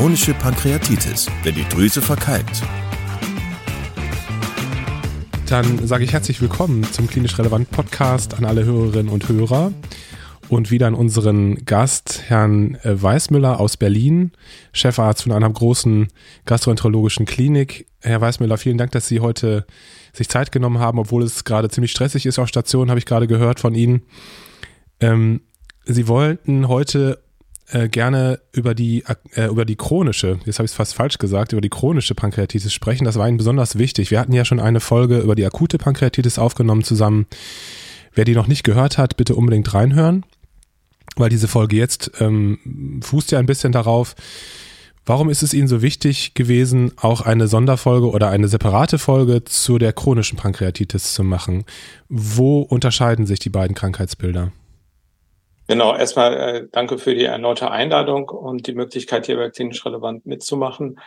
chronische Pankreatitis, wenn die Drüse verkalkt. Dann sage ich herzlich willkommen zum Klinisch Relevant Podcast an alle Hörerinnen und Hörer und wieder an unseren Gast, Herrn äh, Weißmüller aus Berlin, Chefarzt von einer großen gastroenterologischen Klinik. Herr Weißmüller, vielen Dank, dass Sie heute sich Zeit genommen haben, obwohl es gerade ziemlich stressig ist auf Station, habe ich gerade gehört von Ihnen. Ähm, Sie wollten heute äh, gerne über die, äh, über die chronische, jetzt habe ich es fast falsch gesagt, über die chronische Pankreatitis sprechen. Das war Ihnen besonders wichtig. Wir hatten ja schon eine Folge über die akute Pankreatitis aufgenommen zusammen. Wer die noch nicht gehört hat, bitte unbedingt reinhören, weil diese Folge jetzt ähm, fußt ja ein bisschen darauf. Warum ist es Ihnen so wichtig gewesen, auch eine Sonderfolge oder eine separate Folge zu der chronischen Pankreatitis zu machen? Wo unterscheiden sich die beiden Krankheitsbilder? Genau, erstmal äh, danke für die erneute Einladung und die Möglichkeit, hier bei klinisch relevant mitzumachen.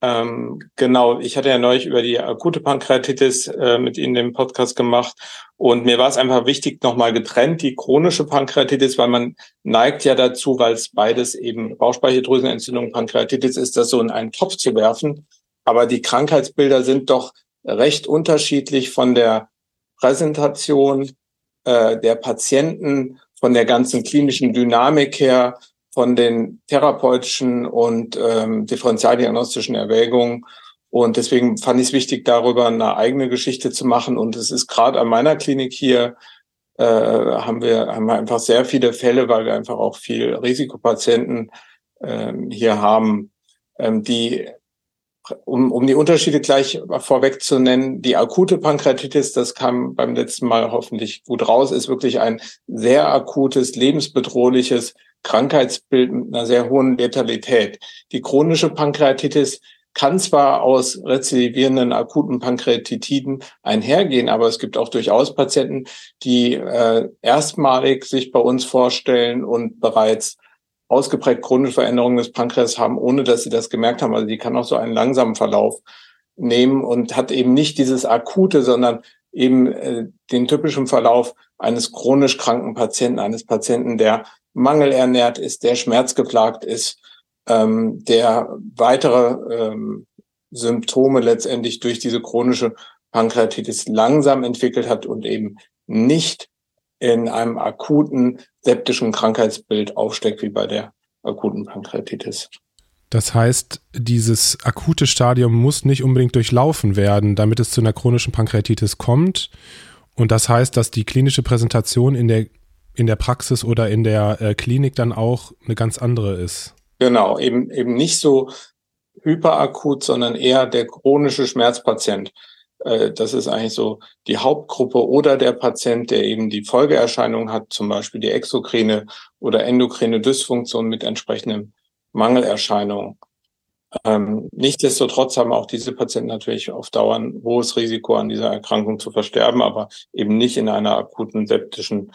Ähm, genau, ich hatte ja neulich über die akute Pankreatitis äh, mit Ihnen den Podcast gemacht und mir war es einfach wichtig, nochmal getrennt die chronische Pankreatitis, weil man neigt ja dazu, weil es beides eben Bauchspeicheldrüsenentzündung Pankreatitis ist, das so in einen Topf zu werfen. Aber die Krankheitsbilder sind doch recht unterschiedlich von der Präsentation äh, der Patienten von der ganzen klinischen Dynamik her, von den therapeutischen und ähm, differentialdiagnostischen Erwägungen. Und deswegen fand ich es wichtig, darüber eine eigene Geschichte zu machen. Und es ist gerade an meiner Klinik hier, äh, haben, wir, haben wir einfach sehr viele Fälle, weil wir einfach auch viel Risikopatienten ähm, hier haben, ähm, die um, um die Unterschiede gleich vorweg zu nennen, die akute Pankreatitis, das kam beim letzten Mal hoffentlich gut raus, ist wirklich ein sehr akutes, lebensbedrohliches Krankheitsbild mit einer sehr hohen Letalität. Die chronische Pankreatitis kann zwar aus rezidivierenden akuten Pankreatitiden einhergehen, aber es gibt auch durchaus Patienten, die äh, erstmalig sich bei uns vorstellen und bereits ausgeprägt chronische Veränderungen des Pankreas haben, ohne dass sie das gemerkt haben. Also die kann auch so einen langsamen Verlauf nehmen und hat eben nicht dieses akute, sondern eben äh, den typischen Verlauf eines chronisch kranken Patienten, eines Patienten, der mangelernährt ist, der schmerzgeplagt ist, ähm, der weitere ähm, Symptome letztendlich durch diese chronische Pankreatitis langsam entwickelt hat und eben nicht in einem akuten septischen Krankheitsbild aufsteckt, wie bei der akuten Pankreatitis. Das heißt, dieses akute Stadium muss nicht unbedingt durchlaufen werden, damit es zu einer chronischen Pankreatitis kommt. Und das heißt, dass die klinische Präsentation in der, in der Praxis oder in der äh, Klinik dann auch eine ganz andere ist. Genau, eben, eben nicht so hyperakut, sondern eher der chronische Schmerzpatient. Äh, das ist eigentlich so die Hauptgruppe oder der Patient, der eben die Folgeerscheinung hat, zum Beispiel die exokrine oder endokrine Dysfunktion mit entsprechendem Mangelerscheinungen. Ähm, nichtsdestotrotz haben auch diese Patienten natürlich auf Dauer ein hohes Risiko, an dieser Erkrankung zu versterben, aber eben nicht in einer akuten septischen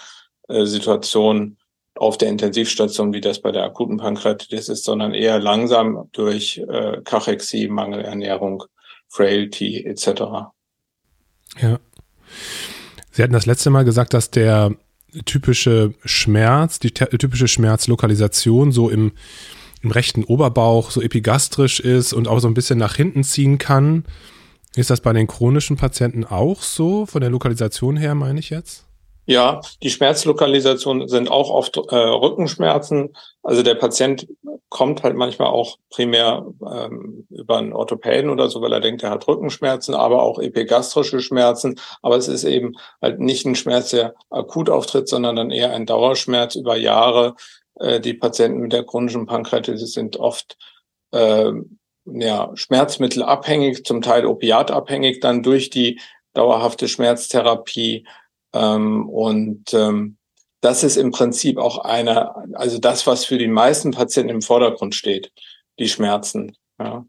äh, Situation auf der Intensivstation, wie das bei der akuten Pankreatitis ist, sondern eher langsam durch äh, Kachexie, Mangelernährung, Frailty etc. Ja. Sie hatten das letzte Mal gesagt, dass der typische Schmerz, die typische Schmerzlokalisation so im, im rechten Oberbauch so epigastrisch ist und auch so ein bisschen nach hinten ziehen kann. Ist das bei den chronischen Patienten auch so, von der Lokalisation her, meine ich jetzt? Ja, die Schmerzlokalisationen sind auch oft äh, Rückenschmerzen. Also der Patient kommt halt manchmal auch primär ähm, über einen Orthopäden oder so, weil er denkt, er hat Rückenschmerzen, aber auch epigastrische Schmerzen. Aber es ist eben halt nicht ein Schmerz, der akut auftritt, sondern dann eher ein Dauerschmerz über Jahre. Äh, die Patienten mit der chronischen Pankreatitis sind oft äh, ja, schmerzmittelabhängig, zum Teil opiatabhängig, dann durch die dauerhafte Schmerztherapie ähm, und ähm, das ist im Prinzip auch eine, also das, was für die meisten Patienten im Vordergrund steht. die Schmerzen. Ja.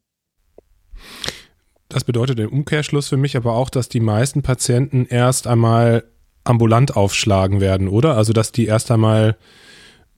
Das bedeutet im Umkehrschluss für mich aber auch, dass die meisten Patienten erst einmal ambulant aufschlagen werden, oder? Also dass die erst einmal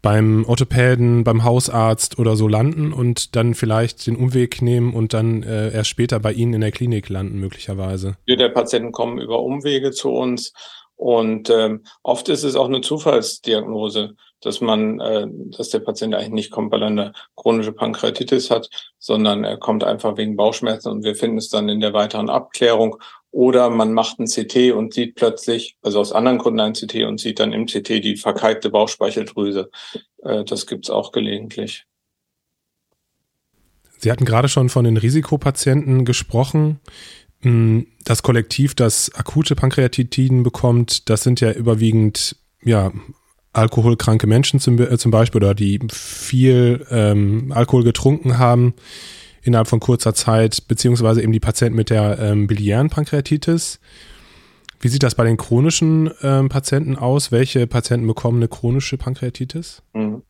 beim Orthopäden, beim Hausarzt oder so landen und dann vielleicht den Umweg nehmen und dann äh, erst später bei Ihnen in der Klinik landen, möglicherweise. Viele der Patienten kommen über Umwege zu uns und ähm, oft ist es auch eine Zufallsdiagnose, dass man, äh, dass der Patient eigentlich nicht kommt, weil er eine chronische Pankreatitis hat, sondern er kommt einfach wegen Bauchschmerzen und wir finden es dann in der weiteren Abklärung oder man macht ein CT und sieht plötzlich, also aus anderen Gründen ein CT und sieht dann im CT die verkalkte Bauchspeicheldrüse. Äh, das gibt's auch gelegentlich. Sie hatten gerade schon von den Risikopatienten gesprochen. Hm, das Kollektiv, das akute Pankreatitiden bekommt, das sind ja überwiegend ja, alkoholkranke Menschen zum, äh, zum Beispiel oder die viel ähm, Alkohol getrunken haben innerhalb von kurzer Zeit, beziehungsweise eben die Patienten mit der ähm, biliären Pankreatitis. Wie sieht das bei den chronischen ähm, Patienten aus? Welche Patienten bekommen eine chronische Pankreatitis? Mhm.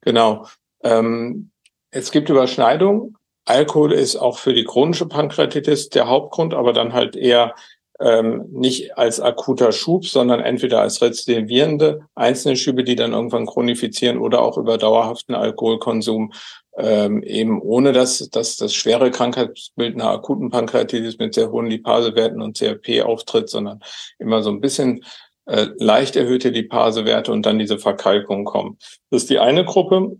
Genau. Ähm, es gibt Überschneidungen. Alkohol ist auch für die chronische Pankreatitis der Hauptgrund, aber dann halt eher ähm, nicht als akuter Schub, sondern entweder als rezidivierende einzelne Schübe, die dann irgendwann chronifizieren oder auch über dauerhaften Alkoholkonsum ähm, eben ohne dass, dass das schwere Krankheitsbild einer akuten Pankreatitis mit sehr hohen Lipasewerten und CRP auftritt, sondern immer so ein bisschen äh, leicht erhöhte Lipasewerte und dann diese Verkalkung kommen. Das ist die eine Gruppe.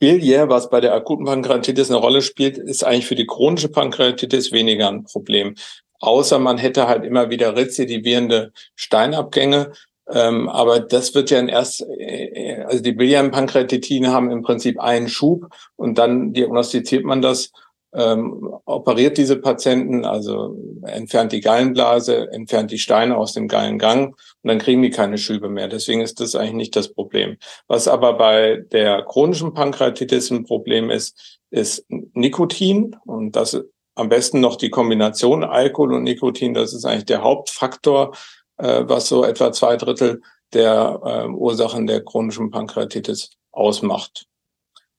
Biliär, was bei der akuten Pankreatitis eine Rolle spielt, ist eigentlich für die chronische Pankreatitis weniger ein Problem. Außer man hätte halt immer wieder rezidivierende Steinabgänge, ähm, aber das wird ja in erst, äh, also die Biliarpankreatitine haben im Prinzip einen Schub und dann diagnostiziert man das, ähm, operiert diese Patienten, also entfernt die Gallenblase, entfernt die Steine aus dem Gallengang und dann kriegen die keine Schübe mehr. Deswegen ist das eigentlich nicht das Problem. Was aber bei der chronischen Pankreatitis ein Problem ist, ist Nikotin und das am besten noch die Kombination Alkohol und Nikotin. Das ist eigentlich der Hauptfaktor, äh, was so etwa zwei Drittel der äh, Ursachen der chronischen Pankreatitis ausmacht.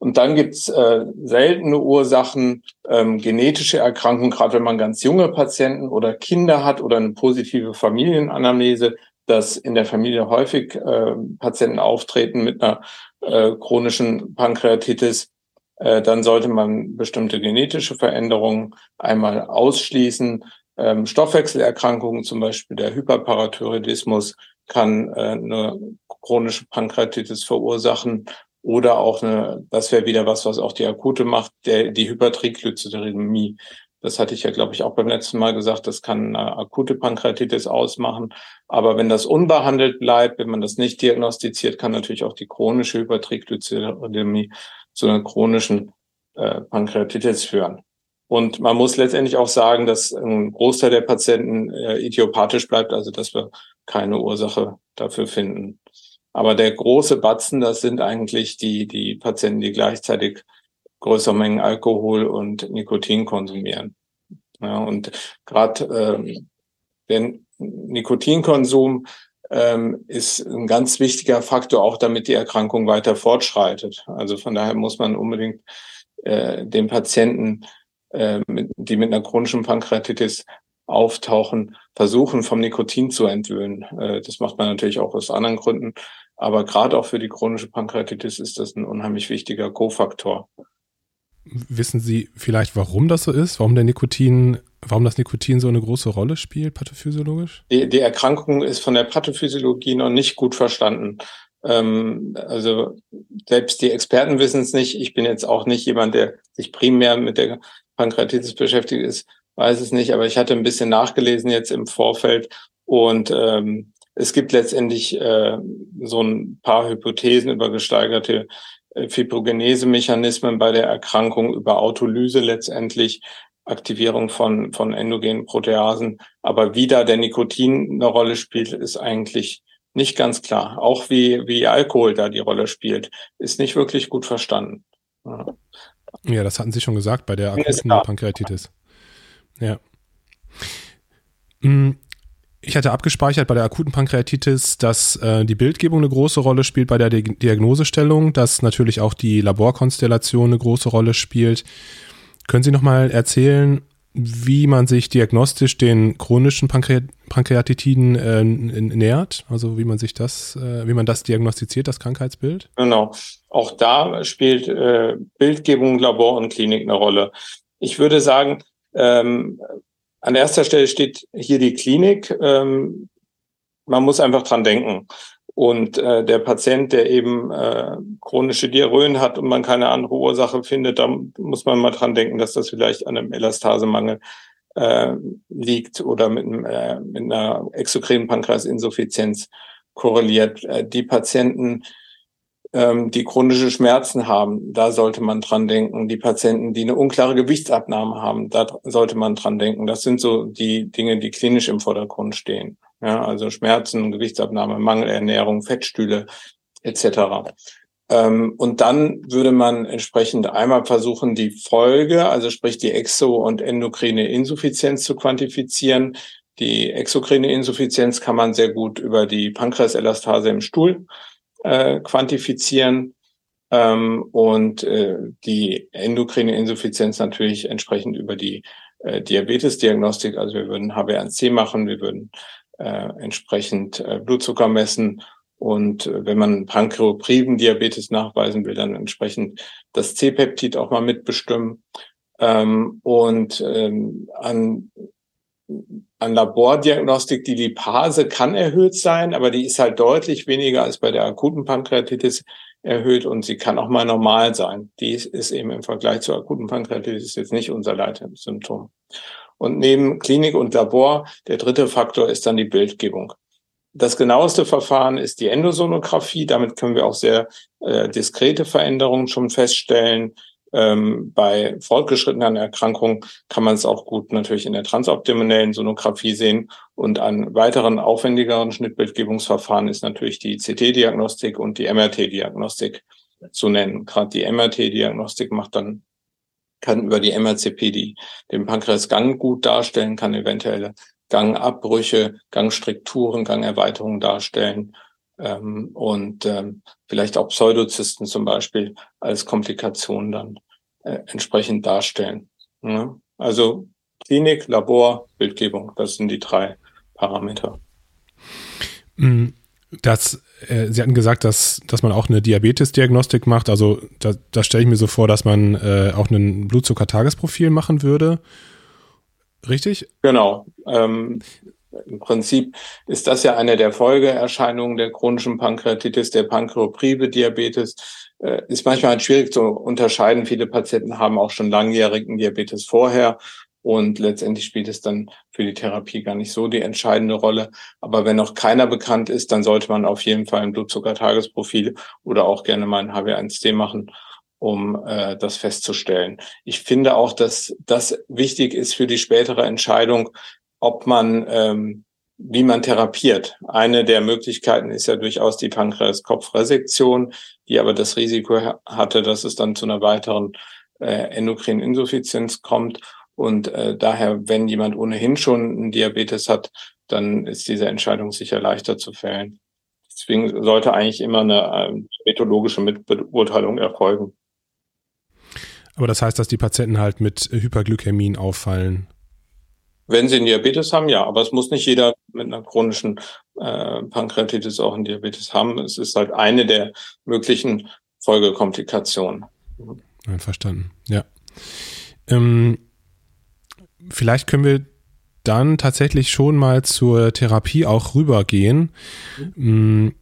Und dann gibt's äh, seltene Ursachen, ähm, genetische Erkrankungen, gerade wenn man ganz junge Patienten oder Kinder hat oder eine positive Familienanamnese, dass in der Familie häufig äh, Patienten auftreten mit einer äh, chronischen Pankreatitis, äh, dann sollte man bestimmte genetische Veränderungen einmal ausschließen. Ähm, Stoffwechselerkrankungen, zum Beispiel der Hyperparathyroidismus, kann äh, eine chronische Pankreatitis verursachen oder auch eine, das wäre wieder was, was auch die akute macht, der, die Hypertriglyceridämie. Das hatte ich ja, glaube ich, auch beim letzten Mal gesagt, das kann eine akute Pankreatitis ausmachen. Aber wenn das unbehandelt bleibt, wenn man das nicht diagnostiziert, kann natürlich auch die chronische Hypertriglyceridämie zu einer chronischen äh, Pankreatitis führen. Und man muss letztendlich auch sagen, dass ein Großteil der Patienten äh, idiopathisch bleibt, also dass wir keine Ursache dafür finden. Aber der große Batzen, das sind eigentlich die, die Patienten, die gleichzeitig größere Mengen Alkohol und Nikotin konsumieren. Ja, und gerade ähm, der Nikotinkonsum ähm, ist ein ganz wichtiger Faktor, auch damit die Erkrankung weiter fortschreitet. Also von daher muss man unbedingt äh, den Patienten äh, die mit einer chronischen Pankreatitis auftauchen, versuchen vom Nikotin zu entwöhnen. Äh, das macht man natürlich auch aus anderen Gründen. Aber gerade auch für die chronische Pankreatitis ist das ein unheimlich wichtiger Kofaktor. Wissen Sie vielleicht, warum das so ist? Warum der Nikotin, warum das Nikotin so eine große Rolle spielt, pathophysiologisch? Die, die Erkrankung ist von der Pathophysiologie noch nicht gut verstanden. Ähm, also selbst die Experten wissen es nicht. Ich bin jetzt auch nicht jemand, der sich primär mit der Pankreatitis beschäftigt ist, weiß es nicht, aber ich hatte ein bisschen nachgelesen jetzt im Vorfeld und ähm, es gibt letztendlich äh, so ein paar Hypothesen über gesteigerte äh, Fibrogenese-Mechanismen bei der Erkrankung, über Autolyse letztendlich, Aktivierung von, von endogenen Proteasen. Aber wie da der Nikotin eine Rolle spielt, ist eigentlich nicht ganz klar. Auch wie, wie Alkohol da die Rolle spielt, ist nicht wirklich gut verstanden. Ja. Ja, das hatten Sie schon gesagt bei der akuten Pankreatitis. Ja. Hm, ich hatte abgespeichert bei der akuten Pankreatitis, dass äh, die Bildgebung eine große Rolle spielt bei der Di Diagnosestellung, dass natürlich auch die Laborkonstellation eine große Rolle spielt. Können Sie noch mal erzählen, wie man sich diagnostisch den chronischen Pankreat Pankreatitiden äh, nähert, also wie man sich das, äh, wie man das diagnostiziert, das Krankheitsbild? Genau. Auch da spielt äh, Bildgebung, Labor und Klinik eine Rolle. Ich würde sagen, ähm, an erster Stelle steht hier die Klinik. Ähm, man muss einfach dran denken. Und äh, der Patient, der eben äh, chronische Diarrhöen hat und man keine andere Ursache findet, da muss man mal dran denken, dass das vielleicht an einem Elastasemangel äh, liegt oder mit, einem, äh, mit einer exokrinen Pankreasinsuffizienz korreliert. Äh, die Patienten, ähm, die chronische Schmerzen haben, da sollte man dran denken. Die Patienten, die eine unklare Gewichtsabnahme haben, da sollte man dran denken. Das sind so die Dinge, die klinisch im Vordergrund stehen. Ja, also Schmerzen, Gewichtsabnahme, Mangelernährung, Fettstühle etc. Ähm, und dann würde man entsprechend einmal versuchen, die Folge, also sprich die exo- und endokrine Insuffizienz zu quantifizieren. Die exokrine Insuffizienz kann man sehr gut über die Pankreaselastase im Stuhl äh, quantifizieren ähm, und äh, die endokrine Insuffizienz natürlich entsprechend über die äh, Diabetesdiagnostik. Also wir würden HbA1c machen, wir würden äh, entsprechend äh, Blutzucker messen und äh, wenn man pankreopriden Diabetes nachweisen will, dann entsprechend das C-Peptid auch mal mitbestimmen. Ähm, und ähm, an, an Labordiagnostik, die Lipase kann erhöht sein, aber die ist halt deutlich weniger als bei der akuten Pankreatitis erhöht und sie kann auch mal normal sein. Die ist eben im Vergleich zur akuten Pankreatitis jetzt nicht unser Leitsymptom. Und neben Klinik und Labor, der dritte Faktor ist dann die Bildgebung. Das genaueste Verfahren ist die Endosonographie. Damit können wir auch sehr äh, diskrete Veränderungen schon feststellen. Ähm, bei fortgeschrittenen Erkrankungen kann man es auch gut natürlich in der transabdominellen Sonographie sehen. Und an weiteren aufwendigeren Schnittbildgebungsverfahren ist natürlich die CT-Diagnostik und die MRT-Diagnostik zu nennen. Gerade die MRT-Diagnostik macht dann kann über die MRCP die, den Pankreasgang gut darstellen, kann eventuelle Gangabbrüche, Gangstrukturen, Gangerweiterungen darstellen ähm, und ähm, vielleicht auch Pseudozysten zum Beispiel als Komplikation dann äh, entsprechend darstellen. Ja? Also Klinik, Labor, Bildgebung, das sind die drei Parameter. Mhm. Das, äh, Sie hatten gesagt, dass, dass man auch eine Diabetes-Diagnostik macht. Also da, da stelle ich mir so vor, dass man äh, auch ein Blutzucker-Tagesprofil machen würde. Richtig? Genau. Ähm, Im Prinzip ist das ja eine der Folgeerscheinungen der chronischen Pankreatitis, der Pankreopriebe Diabetes. Äh, ist manchmal halt schwierig zu unterscheiden. Viele Patienten haben auch schon langjährigen Diabetes vorher und letztendlich spielt es dann für die Therapie gar nicht so die entscheidende Rolle. Aber wenn noch keiner bekannt ist, dann sollte man auf jeden Fall ein Blutzuckertagesprofil oder auch gerne mal ein HbA1c machen, um äh, das festzustellen. Ich finde auch, dass das wichtig ist für die spätere Entscheidung, ob man ähm, wie man therapiert. Eine der Möglichkeiten ist ja durchaus die Pankreaskopfresektion, die aber das Risiko hatte, dass es dann zu einer weiteren äh, endokrinen Insuffizienz kommt. Und äh, daher, wenn jemand ohnehin schon einen Diabetes hat, dann ist diese Entscheidung sicher leichter zu fällen. Deswegen sollte eigentlich immer eine äh, methodologische Mitbeurteilung erfolgen. Aber das heißt, dass die Patienten halt mit Hyperglykämien auffallen? Wenn sie einen Diabetes haben, ja. Aber es muss nicht jeder mit einer chronischen äh, Pankreatitis auch einen Diabetes haben. Es ist halt eine der möglichen Folgekomplikationen. Verstanden, ja. Ähm, vielleicht können wir dann tatsächlich schon mal zur Therapie auch rübergehen. Mhm.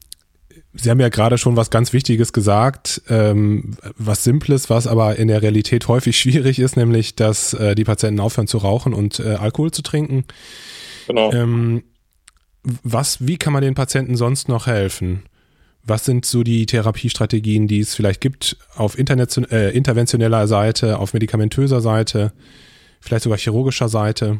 Sie haben ja gerade schon was ganz Wichtiges gesagt, ähm, was Simples, was aber in der Realität häufig schwierig ist, nämlich, dass äh, die Patienten aufhören zu rauchen und äh, Alkohol zu trinken. Genau. Ähm, was, wie kann man den Patienten sonst noch helfen? Was sind so die Therapiestrategien, die es vielleicht gibt auf äh, interventioneller Seite, auf medikamentöser Seite? vielleicht sogar chirurgischer Seite?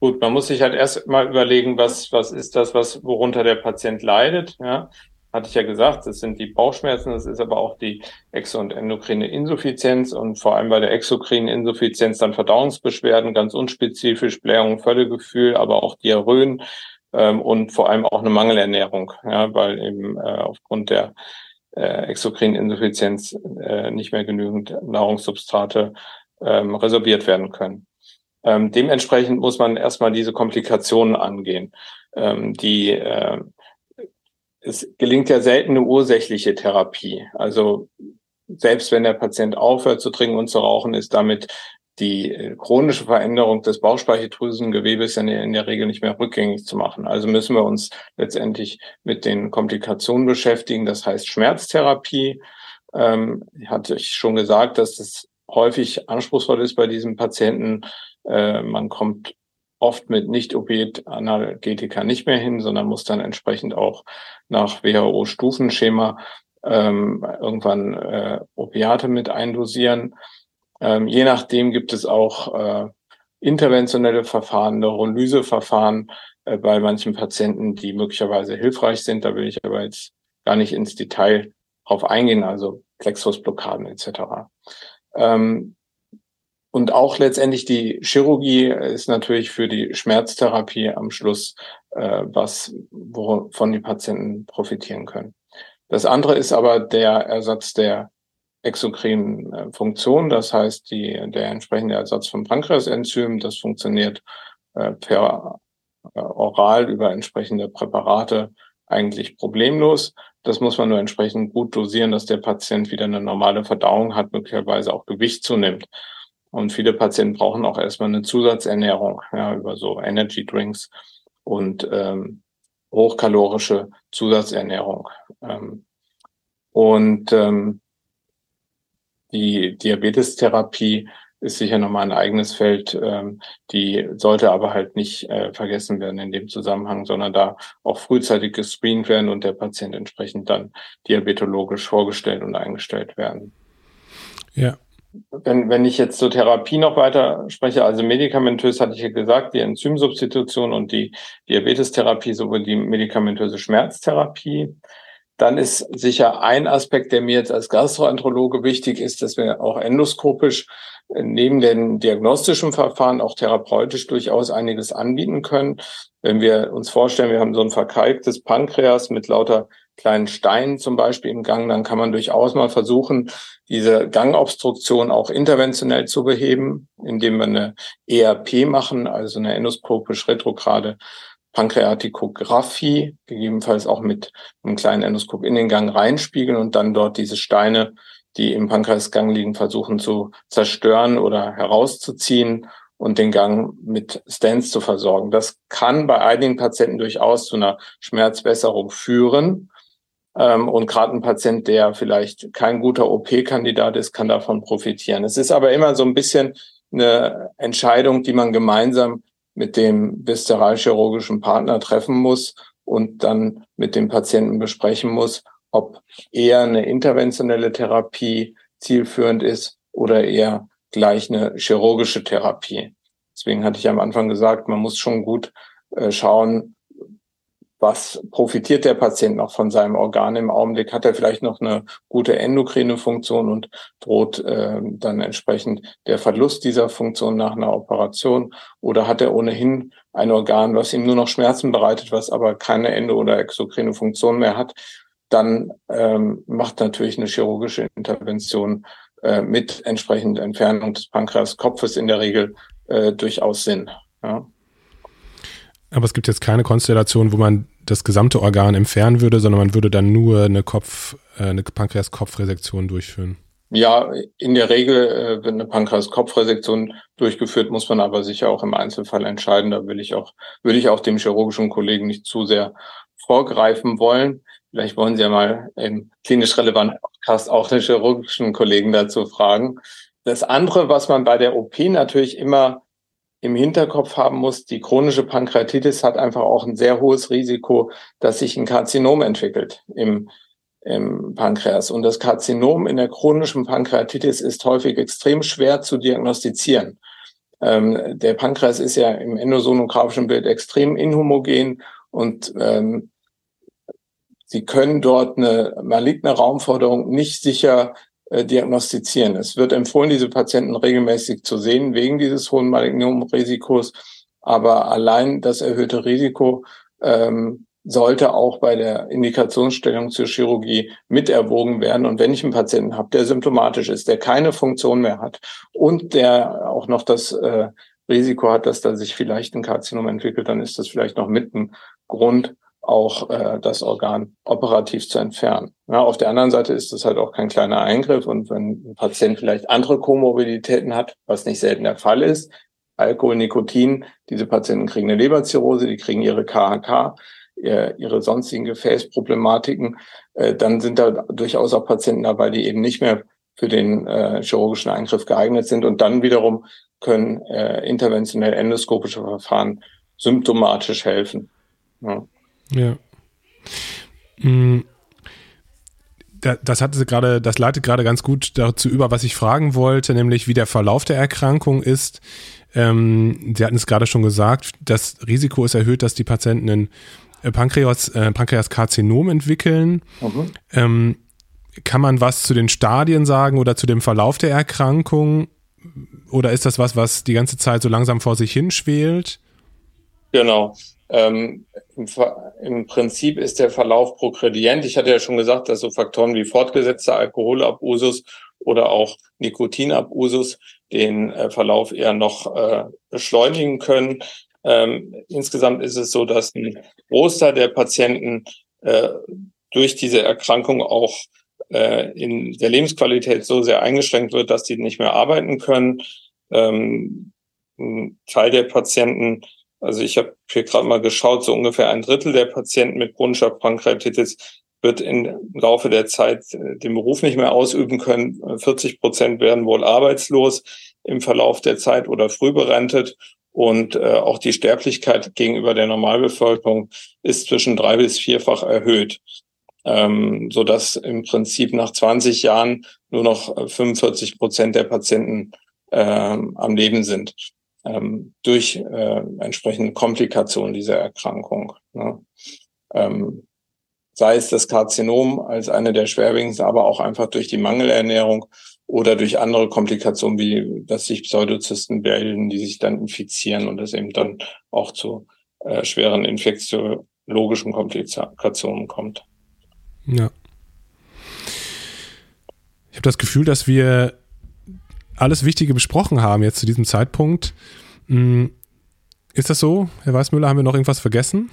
Gut, man muss sich halt erst mal überlegen, was, was ist das, was, worunter der Patient leidet, ja. Hatte ich ja gesagt, das sind die Bauchschmerzen, das ist aber auch die exo- und endokrine Insuffizienz und vor allem bei der exokrinen Insuffizienz dann Verdauungsbeschwerden, ganz unspezifisch, Blähungen, Völlegefühl, aber auch Diarrhöen, ähm, und vor allem auch eine Mangelernährung, ja, weil eben äh, aufgrund der äh, Exokrininsuffizienz äh, nicht mehr genügend Nahrungssubstrate ähm, resorbiert werden können. Ähm, dementsprechend muss man erstmal diese Komplikationen angehen. Ähm, die äh, es gelingt ja selten eine ursächliche Therapie. Also selbst wenn der Patient aufhört zu trinken und zu rauchen, ist damit die äh, chronische Veränderung des Bauchspeicheldrüsengewebes in der, Regel nicht mehr rückgängig zu machen. Also müssen wir uns letztendlich mit den Komplikationen beschäftigen. Das heißt Schmerztherapie. Ähm, hatte ich schon gesagt, dass das häufig anspruchsvoll ist bei diesen Patienten. Äh, man kommt oft mit Nicht-Opioid-Analgetika nicht mehr hin, sondern muss dann entsprechend auch nach WHO-Stufenschema ähm, irgendwann äh, Opiate mit eindosieren. Ähm, je nachdem gibt es auch äh, interventionelle Verfahren, Neurolyseverfahren äh, bei manchen Patienten, die möglicherweise hilfreich sind. Da will ich aber jetzt gar nicht ins Detail drauf eingehen, also Plexusblockaden etc. Ähm, und auch letztendlich die Chirurgie ist natürlich für die Schmerztherapie am Schluss äh, was, wovon die Patienten profitieren können. Das andere ist aber der Ersatz der exokrinen äh, Funktion, das heißt die, der entsprechende Ersatz von Pankreasenzym, das funktioniert äh, per äh, oral über entsprechende Präparate eigentlich problemlos. Das muss man nur entsprechend gut dosieren, dass der Patient wieder eine normale Verdauung hat, möglicherweise auch Gewicht zunimmt. Und viele Patienten brauchen auch erstmal eine Zusatzernährung, ja, über so Energy Drinks und ähm, hochkalorische Zusatzernährung. Ähm, und ähm, die Diabetestherapie ist sicher nochmal ein eigenes Feld. Ähm, die sollte aber halt nicht äh, vergessen werden in dem Zusammenhang, sondern da auch frühzeitig gescreent werden und der Patient entsprechend dann diabetologisch vorgestellt und eingestellt werden. Ja. Wenn, wenn ich jetzt zur Therapie noch weiter spreche, also medikamentös hatte ich ja gesagt, die Enzymsubstitution und die Diabetestherapie sowie die medikamentöse Schmerztherapie. Dann ist sicher ein Aspekt, der mir jetzt als Gastroenterologe wichtig ist, dass wir auch endoskopisch äh, neben den diagnostischen Verfahren auch therapeutisch durchaus einiges anbieten können. Wenn wir uns vorstellen, wir haben so ein verkalktes Pankreas mit lauter kleinen Steinen zum Beispiel im Gang, dann kann man durchaus mal versuchen, diese Gangobstruktion auch interventionell zu beheben, indem wir eine ERP machen, also eine endoskopisch retrograde Pankreatikographie, gegebenenfalls auch mit einem kleinen Endoskop in den Gang reinspiegeln und dann dort diese Steine, die im Pankreasgang liegen, versuchen zu zerstören oder herauszuziehen und den Gang mit Stents zu versorgen. Das kann bei einigen Patienten durchaus zu einer Schmerzbesserung führen. Ähm, und gerade ein Patient, der vielleicht kein guter OP-Kandidat ist, kann davon profitieren. Es ist aber immer so ein bisschen eine Entscheidung, die man gemeinsam mit dem viszeralchirurgischen Partner treffen muss und dann mit dem Patienten besprechen muss, ob eher eine interventionelle Therapie zielführend ist oder eher gleich eine chirurgische Therapie. Deswegen hatte ich am Anfang gesagt, man muss schon gut äh, schauen, was profitiert der Patient noch von seinem Organ im Augenblick? Hat er vielleicht noch eine gute endokrine Funktion und droht äh, dann entsprechend der Verlust dieser Funktion nach einer Operation? Oder hat er ohnehin ein Organ, was ihm nur noch Schmerzen bereitet, was aber keine endo- oder exokrine Funktion mehr hat? Dann ähm, macht natürlich eine chirurgische Intervention äh, mit entsprechend Entfernung des Pankreaskopfes in der Regel äh, durchaus Sinn. Ja. Aber es gibt jetzt keine Konstellation, wo man das gesamte Organ entfernen würde, sondern man würde dann nur eine Kopf, äh, eine Pankreas-Kopfresektion durchführen. Ja, in der Regel äh, wird eine Pankreas-Kopfresektion durchgeführt, muss man aber sicher auch im Einzelfall entscheiden. Da will ich auch, würde ich auch dem chirurgischen Kollegen nicht zu sehr vorgreifen wollen. Vielleicht wollen Sie ja mal im klinisch relevanten Podcast auch den chirurgischen Kollegen dazu fragen. Das andere, was man bei der OP natürlich immer im Hinterkopf haben muss, die chronische Pankreatitis hat einfach auch ein sehr hohes Risiko, dass sich ein Karzinom entwickelt im, im Pankreas. Und das Karzinom in der chronischen Pankreatitis ist häufig extrem schwer zu diagnostizieren. Ähm, der Pankreas ist ja im endosonografischen Bild extrem inhomogen und ähm, Sie können dort eine maligne Raumforderung nicht sicher diagnostizieren. Es wird empfohlen, diese Patienten regelmäßig zu sehen wegen dieses hohen Malignomrisikos. Aber allein das erhöhte Risiko ähm, sollte auch bei der Indikationsstellung zur Chirurgie mit erwogen werden. Und wenn ich einen Patienten habe, der symptomatisch ist, der keine Funktion mehr hat und der auch noch das äh, Risiko hat, dass da sich vielleicht ein Karzinom entwickelt, dann ist das vielleicht noch mit ein Grund, auch äh, das Organ operativ zu entfernen. Ja, auf der anderen Seite ist das halt auch kein kleiner Eingriff und wenn ein Patient vielleicht andere Komorbiditäten hat, was nicht selten der Fall ist, Alkohol, Nikotin, diese Patienten kriegen eine Leberzirrhose, die kriegen ihre KHK, ihre sonstigen Gefäßproblematiken, äh, dann sind da durchaus auch Patienten dabei, die eben nicht mehr für den äh, chirurgischen Eingriff geeignet sind und dann wiederum können äh, interventionell endoskopische Verfahren symptomatisch helfen. Ja. Ja. Mm. Das hatte gerade, das leitet gerade ganz gut dazu über, was ich fragen wollte, nämlich wie der Verlauf der Erkrankung ist. Ähm, Sie hatten es gerade schon gesagt, das Risiko ist erhöht, dass die Patienten ein äh, Pankreas, äh, Pankreaskarzinom entwickeln. Mhm. Ähm, kann man was zu den Stadien sagen oder zu dem Verlauf der Erkrankung? Oder ist das was, was die ganze Zeit so langsam vor sich hinschwelt? Genau. Ähm, im, im, Prinzip ist der Verlauf progredient. Ich hatte ja schon gesagt, dass so Faktoren wie fortgesetzter Alkoholabusus oder auch Nikotinabusus den äh, Verlauf eher noch äh, beschleunigen können. Ähm, insgesamt ist es so, dass ein Großteil der Patienten äh, durch diese Erkrankung auch äh, in der Lebensqualität so sehr eingeschränkt wird, dass die nicht mehr arbeiten können. Ähm, ein Teil der Patienten, also ich habe hier gerade mal geschaut, so ungefähr ein Drittel der Patienten mit chronischer Pankreatitis wird im Laufe der Zeit äh, den Beruf nicht mehr ausüben können. 40 Prozent werden wohl arbeitslos im Verlauf der Zeit oder früh berentet. Und äh, auch die Sterblichkeit gegenüber der Normalbevölkerung ist zwischen drei bis vierfach erhöht, ähm, so dass im Prinzip nach 20 Jahren nur noch 45 äh, Prozent der Patienten äh, am Leben sind ähm, durch äh, entsprechende Komplikationen dieser Erkrankung. Ne? Ähm, sei es das Karzinom als eine der schwerwiegendsten, aber auch einfach durch die Mangelernährung oder durch andere Komplikationen, wie dass sich Pseudozysten bilden, die sich dann infizieren und es eben dann auch zu äh, schweren infektiologischen Komplikationen kommt. Ja. Ich habe das Gefühl, dass wir alles Wichtige besprochen haben jetzt zu diesem Zeitpunkt. Hm, ist das so, Herr Weißmüller? Haben wir noch irgendwas vergessen?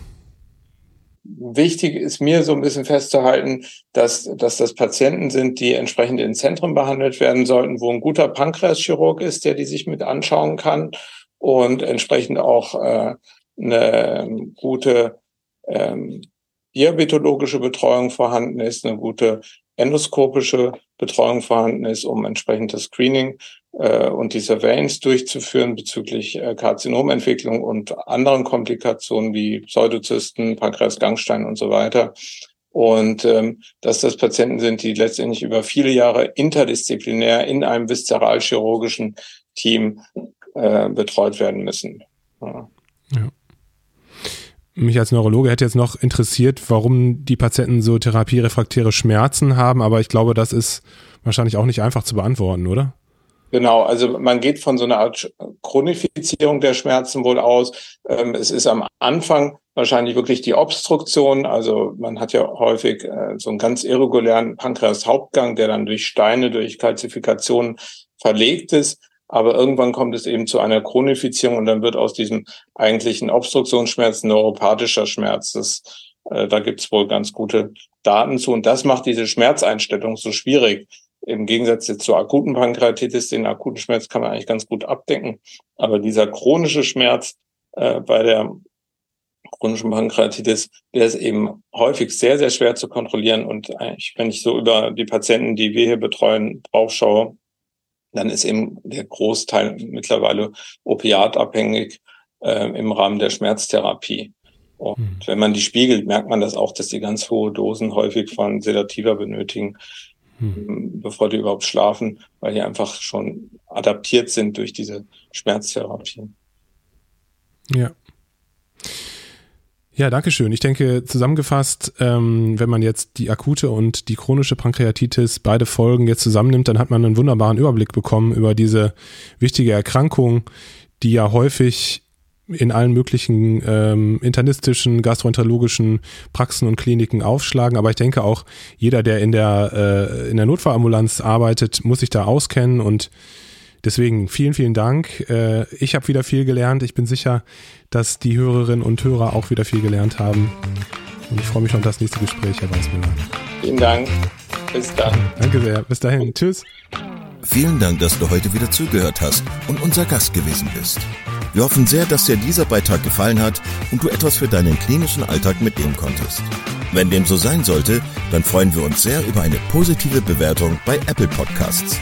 wichtig ist mir so ein bisschen festzuhalten, dass, dass das Patienten sind, die entsprechend in Zentren behandelt werden sollten, wo ein guter Pankreaschirurg ist, der die sich mit anschauen kann und entsprechend auch äh, eine gute ähm, diabetologische Betreuung vorhanden ist, eine gute endoskopische Betreuung vorhanden ist, um entsprechend das Screening äh, und die Surveillance durchzuführen bezüglich äh, Karzinomentwicklung und anderen Komplikationen wie Pseudozysten, Pankreasgangstein und so weiter. Und ähm, dass das Patienten sind, die letztendlich über viele Jahre interdisziplinär in einem viszeralchirurgischen Team äh, betreut werden müssen. Ja. ja. Mich als Neurologe hätte jetzt noch interessiert, warum die Patienten so therapierefraktäre Schmerzen haben, aber ich glaube, das ist wahrscheinlich auch nicht einfach zu beantworten, oder? Genau, also man geht von so einer Art Chronifizierung der Schmerzen wohl aus. Ähm, es ist am Anfang wahrscheinlich wirklich die Obstruktion. Also man hat ja häufig äh, so einen ganz irregulären Pankreashauptgang, der dann durch Steine, durch Kalzifikation verlegt ist. Aber irgendwann kommt es eben zu einer Chronifizierung und dann wird aus diesem eigentlichen Obstruktionsschmerz neuropathischer Schmerz. Das, äh, da gibt's wohl ganz gute Daten zu. Und das macht diese Schmerzeinstellung so schwierig im Gegensatz jetzt zur akuten Pankreatitis, den akuten Schmerz kann man eigentlich ganz gut abdecken. Aber dieser chronische Schmerz äh, bei der chronischen Pankreatitis, der ist eben häufig sehr, sehr schwer zu kontrollieren. Und eigentlich, wenn ich so über die Patienten, die wir hier betreuen, drauf schaue, dann ist eben der Großteil mittlerweile opiatabhängig äh, im Rahmen der Schmerztherapie. Und mhm. wenn man die spiegelt, merkt man das auch, dass die ganz hohe Dosen häufig von Sedativa benötigen hm. bevor die überhaupt schlafen, weil die einfach schon adaptiert sind durch diese Schmerztherapie. Ja. Ja, danke schön. Ich denke, zusammengefasst, ähm, wenn man jetzt die akute und die chronische Pankreatitis, beide Folgen jetzt zusammennimmt, dann hat man einen wunderbaren Überblick bekommen über diese wichtige Erkrankung, die ja häufig in allen möglichen ähm, internistischen, gastroenterologischen Praxen und Kliniken aufschlagen. Aber ich denke auch, jeder, der in der, äh, in der Notfallambulanz arbeitet, muss sich da auskennen und Deswegen vielen, vielen Dank. Äh, ich habe wieder viel gelernt. Ich bin sicher, dass die Hörerinnen und Hörer auch wieder viel gelernt haben. Und ich freue mich auf das nächste Gespräch, Herr Weißmüller. Vielen Dank. Bis dann. Danke sehr. Bis dahin. Tschüss. Vielen Dank, dass du heute wieder zugehört hast und unser Gast gewesen bist. Wir hoffen sehr, dass dir dieser Beitrag gefallen hat und du etwas für deinen klinischen Alltag mitnehmen konntest. Wenn dem so sein sollte, dann freuen wir uns sehr über eine positive Bewertung bei Apple Podcasts.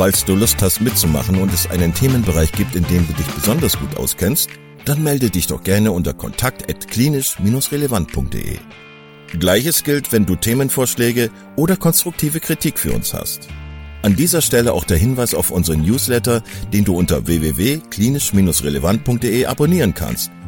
Falls du Lust hast mitzumachen und es einen Themenbereich gibt, in dem du dich besonders gut auskennst, dann melde dich doch gerne unter kontakt@klinisch-relevant.de. Gleiches gilt, wenn du Themenvorschläge oder konstruktive Kritik für uns hast. An dieser Stelle auch der Hinweis auf unseren Newsletter, den du unter www.klinisch-relevant.de abonnieren kannst